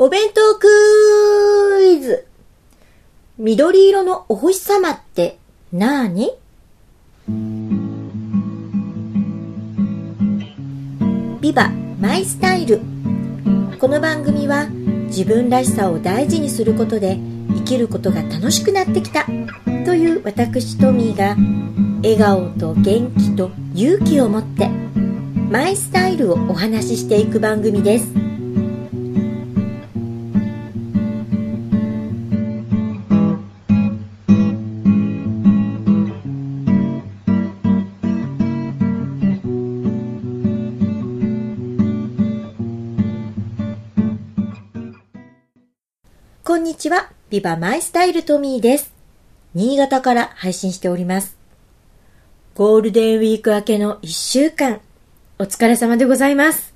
お弁当クイズ。緑色のお星様ってなーにビバマイスタイル。この番組は自分らしさを大事にすることで生きることが楽しくなってきたという私トミーが笑顔と元気と勇気を持ってマイスタイルをお話ししていく番組です。ちは。ビバマイスタイルトミーです。新潟から配信しております。ゴールデンウィーク明けの1週間、お疲れ様でございます。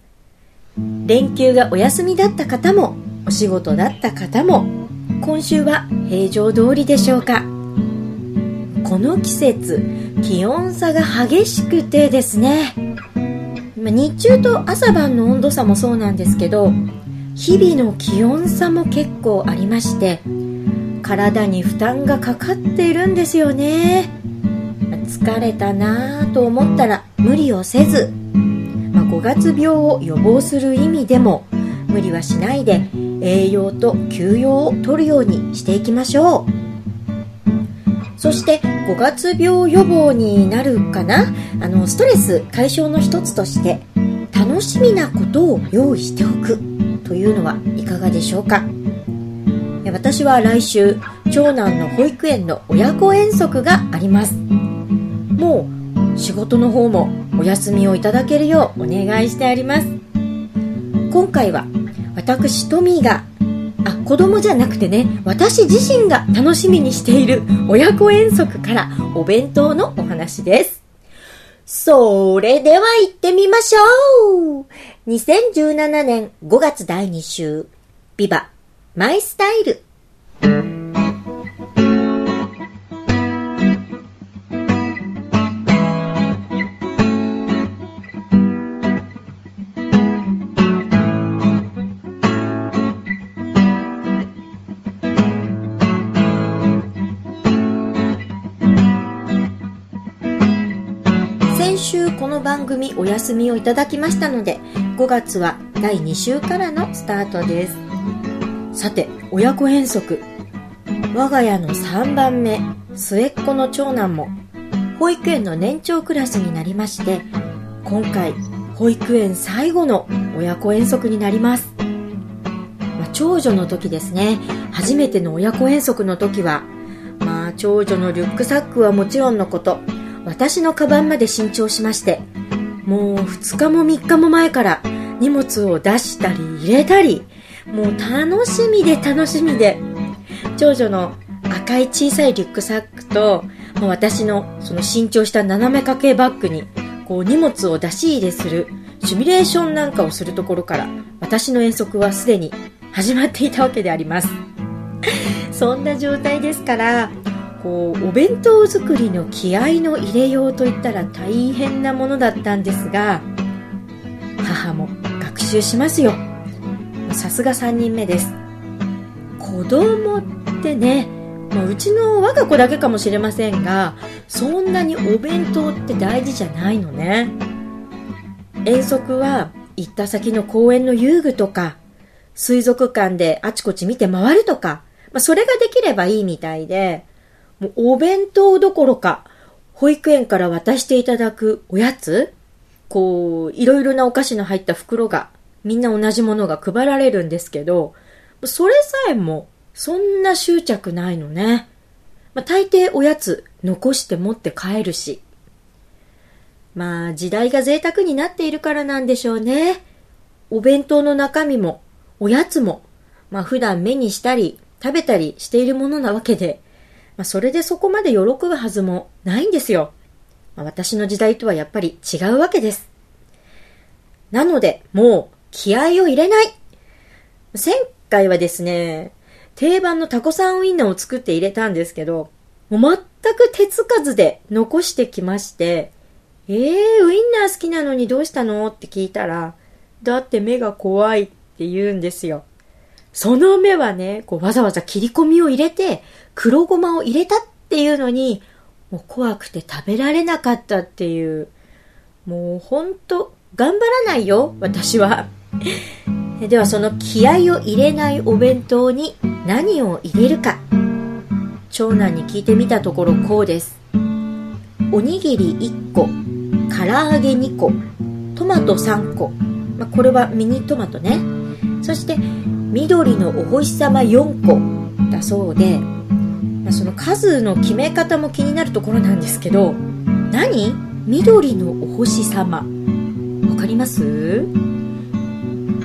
連休がお休みだった方も、お仕事だった方も、今週は平常通りでしょうか。この季節、気温差が激しくてですね、日中と朝晩の温度差もそうなんですけど、日々の気温差も結構ありまして体に負担がかかっているんですよね。疲れたなぁと思ったら無理をせず、まあ、5月病を予防する意味でも無理はしないで栄養と休養を取るようにしていきましょう。そして5月病予防になるかな？あのストレス解消の一つとして楽しみなことを用意しておく。というのはいかがでしょうか？私は来週長男の保育園の親子遠足があります。もう仕事の方もお休みをいただけるようお願いしてあります。今回は私トミーがあ子供じゃなくてね私自身が楽しみにしている親子遠足からお弁当のお話です。それでは行ってみましょう。2017年5月第2週。ビバマイスタイル。番組お休みをいただきましたので5月は第2週からのスタートです。さて親子遠足。我が家の3番目末っ子の長男も保育園の年長クラスになりまして今回保育園最後の親子遠足になります、まあ長女の時ですね。初めての親子遠足の時はまあ長女のリュックサックはもちろんのこと私のカバンまで新調しましてもう2日も3日も前から荷物を出したり入れたりもう楽しみで楽しみで。長女の赤い小さいリュックサックともう私のその新調した斜め掛けバッグにこう荷物を出し入れするシミュレーションなんかをするところから私の遠足はすでに始まっていたわけであります。そんな状態ですからこうお弁当作りの気合の入れようといったら大変なものだったんですが母も学習しますよ。さすが3人目です。子供ってね、まあ、うちの我が子だけかもしれませんがそんなにお弁当って大事じゃないのね。遠足は行った先の公園の遊具とか水族館であちこち見て回るとか、まあ、それができればいいみたいでもうお弁当どころか、保育園から渡していただくおやつ？こう、いろいろなお菓子の入った袋が、みんな同じものが配られるんですけど、それさえも、そんな執着ないのね。まあ、大抵おやつ残して持って帰るし。まあ、時代が贅沢になっているからなんでしょうね。お弁当の中身も、おやつも、まあ普段目にしたり、食べたりしているものなわけで、まあ、それでそこまで喜ぶはずもないんですよ。まあ、私の時代とはやっぱり違うわけです。なので、もう気合を入れない。前回はですね、定番のタコさんウインナーを作って入れたんですけど、もう全く手つかずで残してきまして、えー、ウインナー好きなのにどうしたの？って聞いたら、だって目が怖いって言うんですよ。その目はね、こうわざわざ切り込みを入れて、黒ごまを入れたっていうのに、もう怖くて食べられなかったっていう、もうほんと、頑張らないよ、私は。ではその気合を入れないお弁当に何を入れるか。長男に聞いてみたところこうです。おにぎり1個、唐揚げ2個、トマト3個。まあ、これはミニトマトね。そして緑のお星様4個だそうで、まあ、その数の決め方も気になるところなんですけど、何？緑のお星様。わかります？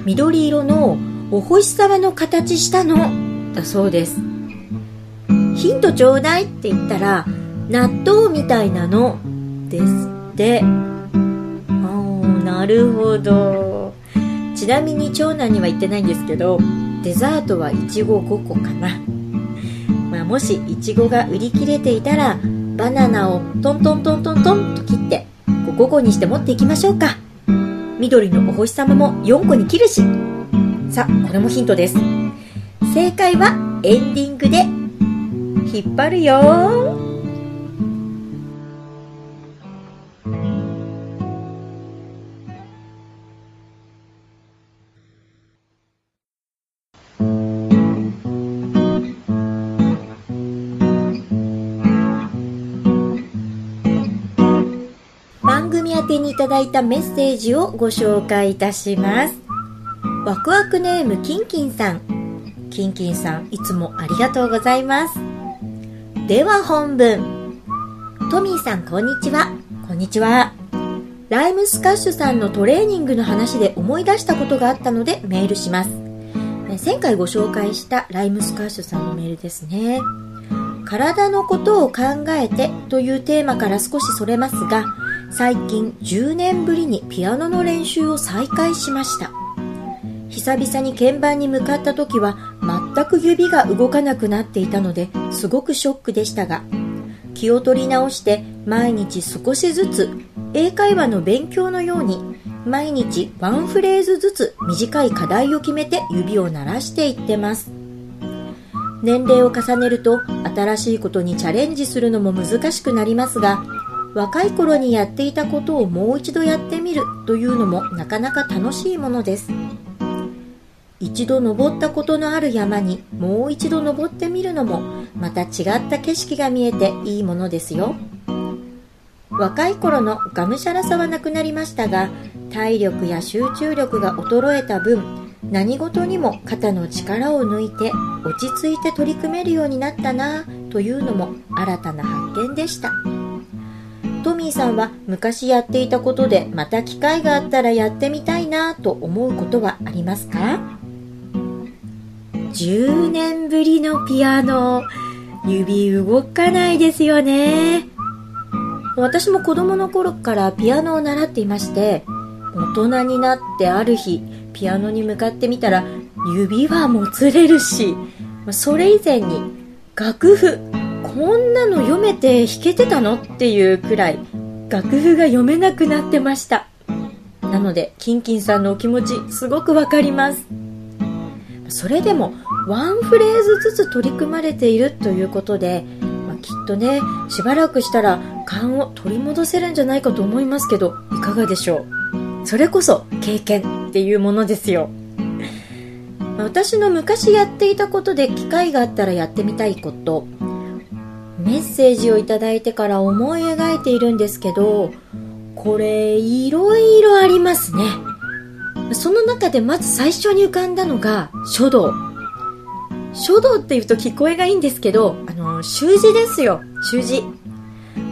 緑色のお星様の形したのだそうです。ヒントちょうだいって言ったら、納豆みたいなのですって。あなるほど。ちなみに長男には言ってないんですけど、デザートはいちご5個かな。まあ、もしいちごが売り切れていたら、バナナをトントントントントンと切って、5個にして持っていきましょうか。緑のお星様も4個に切るし。さあ、これもヒントです。正解はエンディングで引っ張るよただいたメッセージをご紹介いたします。ワクワクネームキンキンさん。キンキンさん、いつもありがとうございます。では本文。トミーさん、こんにちは。こんにちは。ライムスカッシュさんのトレーニングの話で思い出したことがあったのでメールします。前回ご紹介したライムスカッシュさんのメールですね。体のことを考えてというテーマから少しそれますが、最近10年ぶりにピアノの練習を再開しました。久々に鍵盤に向かった時は全く指が動かなくなっていたのですごくショックでしたが気を取り直して毎日少しずつ英会話の勉強のように毎日ワンフレーズずつ短い課題を決めて指を鳴らしていってます。年齢を重ねると新しいことにチャレンジするのも難しくなりますが若い頃にやっていたことをもう一度やってみるというのもなかなか楽しいものです一度登ったことのある山にもう一度登ってみるのもまた違った景色が見えていいものですよ若い頃のがむしゃらさはなくなりましたが体力や集中力が衰えた分何事にも肩の力を抜いて落ち着いて取り組めるようになったなというのも新たな発見でした。トミーさんは昔やっていたことでまた機会があったらやってみたいなと思うことはありますか？10年ぶりのピアノ。指動かないですよね。私も子供の頃からピアノを習っていまして大人になってある日ピアノに向かってみたら指はもつれるしそれ以前に楽譜こんなの読めて弾けてたの？っていうくらい楽譜が読めなくなってました。なのでキンキンさんのお気持ちすごくわかります。それでもワンフレーズずつ取り組まれているということで、まあ、きっとねしばらくしたら勘を取り戻せるんじゃないかと思いますけどいかがでしょう？それこそ経験っていうものですよ。私の昔やっていたことで機会があったらやってみたいこと。メッセージをいただいてから思い描いているんですけど、これ、いろいろありますね。その中でまず最初に浮かんだのが書道。書道って言うと聞こえがいいんですけど、あの、習字ですよ。習字。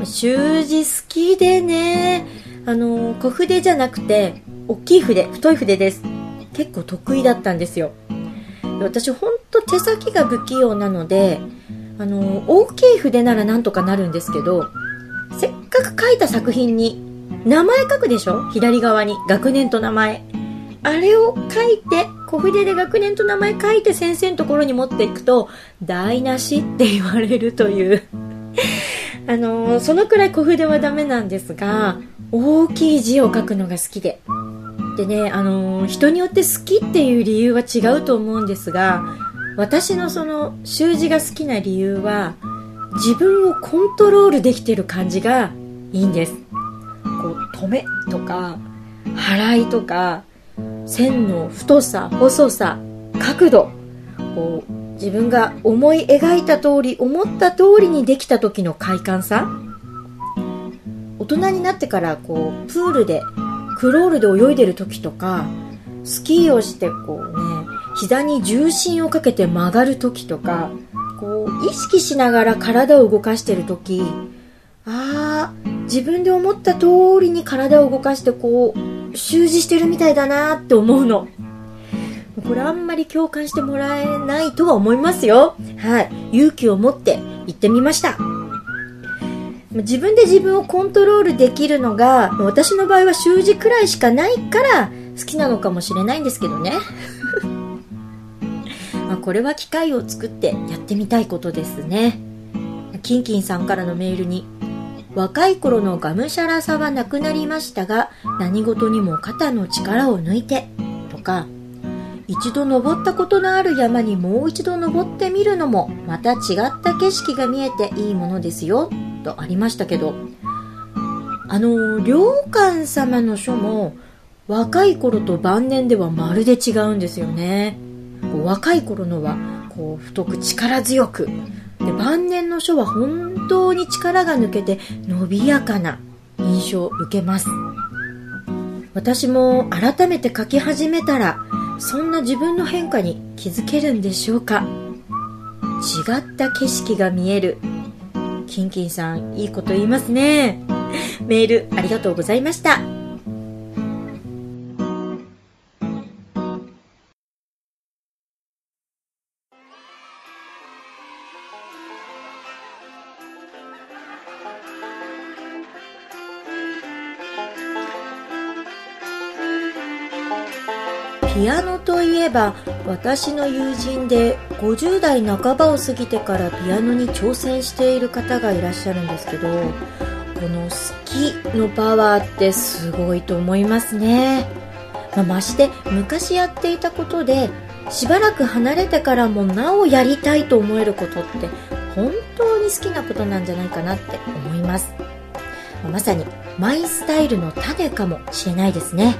習字好きでね、あの、小筆じゃなくて、大きい筆、太い筆です。結構得意だったんですよ。私ほんと手先が不器用なので、あの大きい筆ならなんとかなるんですけどせっかく書いた作品に名前書くでしょ？左側に学年と名前。あれを書いて小筆で学年と名前書いて先生のところに持っていくと台無しって言われるという。あのそのくらい小筆はダメなんですが大きい字を書くのが好きで。でね、あの人によって好きっていう理由は違うと思うんですが、私のその習字が好きな理由は、自分をコントロールできてる感じがいいんです。こう、止めとか、払いとか、線の太さ、細さ、角度、こう、自分が思い描いた通り、思った通りにできた時の快感さ。大人になってからこうプールでクロールで泳いでる時とかスキーをしてこうね膝に重心をかけて曲がる時とかこう意識しながら体を動かしてる時ああ自分で思った通りに体を動かしてこう習字してるみたいだなって思うの。これあんまり共感してもらえないとは思いますよ。はい。勇気を持って行ってみました。自分で自分をコントロールできるのが私の場合は習字くらいしかないから好きなのかもしれないんですけどねまあこれは機会を作ってやってみたいことですね。キンキンさんからのメールに若い頃のがむしゃらさはなくなりましたが何事にも肩の力を抜いてとか一度登ったことのある山にもう一度登ってみるのもまた違った景色が見えていいものですよとありましたけどあの良寛様の書も若い頃と晩年ではまるで違うんですよね。若い頃のはこう太く力強くで晩年の書は本当に力が抜けて伸びやかな印象を受けます。私も改めて書き始めたらそんな自分の変化に気づけるんでしょうか。違った景色が見える。キンキンさんいいこと言いますね。メールありがとうございました。ピアノといえば私の友人で50代半ばを過ぎてからピアノに挑戦している方がいらっしゃるんですけどこの好きのパワーってすごいと思いますね、まあ、まして昔やっていたことでしばらく離れてからもなおやりたいと思えることって本当に好きなことなんじゃないかなって思います。まさにマイスタイルの種かもしれないですね。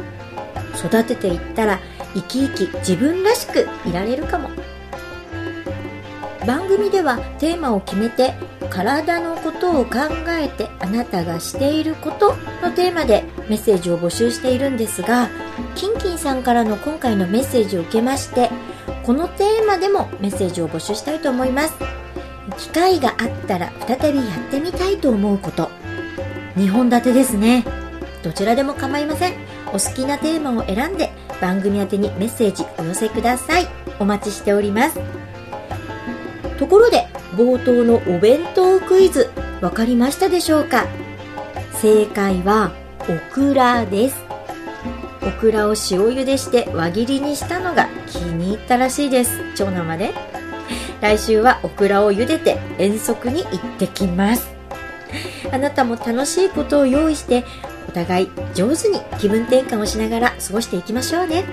育てていったら生き生き自分らしくいられるかも。番組ではテーマを決めて体のことを考えてあなたがしていることのテーマでメッセージを募集しているんですがキンキンさんからの今回のメッセージを受けましてこのテーマでもメッセージを募集したいと思います。機会があったら再びやってみたいと思うこと。2本立てですね。どちらでも構いません。お好きなテーマを選んで番組宛にメッセージお寄せください。お待ちしております。ところで冒頭のお弁当クイズわかりましたでしょうか？正解はオクラです。オクラを塩茹でして輪切りにしたのが気に入ったらしいです。長男まで。来週はオクラを茹でて遠足に行ってきます。あなたも楽しいことを用意して互い上手に気分転換をしながら過ごしていきましょうね。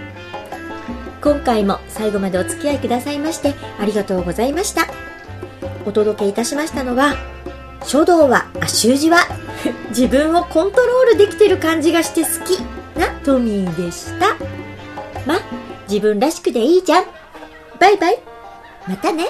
今回も最後までお付き合いくださいましてありがとうございました。お届けいたしましたのは書道はあ習字は自分をコントロールできてる感じがして好き。なトミーでした。ま自分らしくでいいじゃん。バイバイ。またね。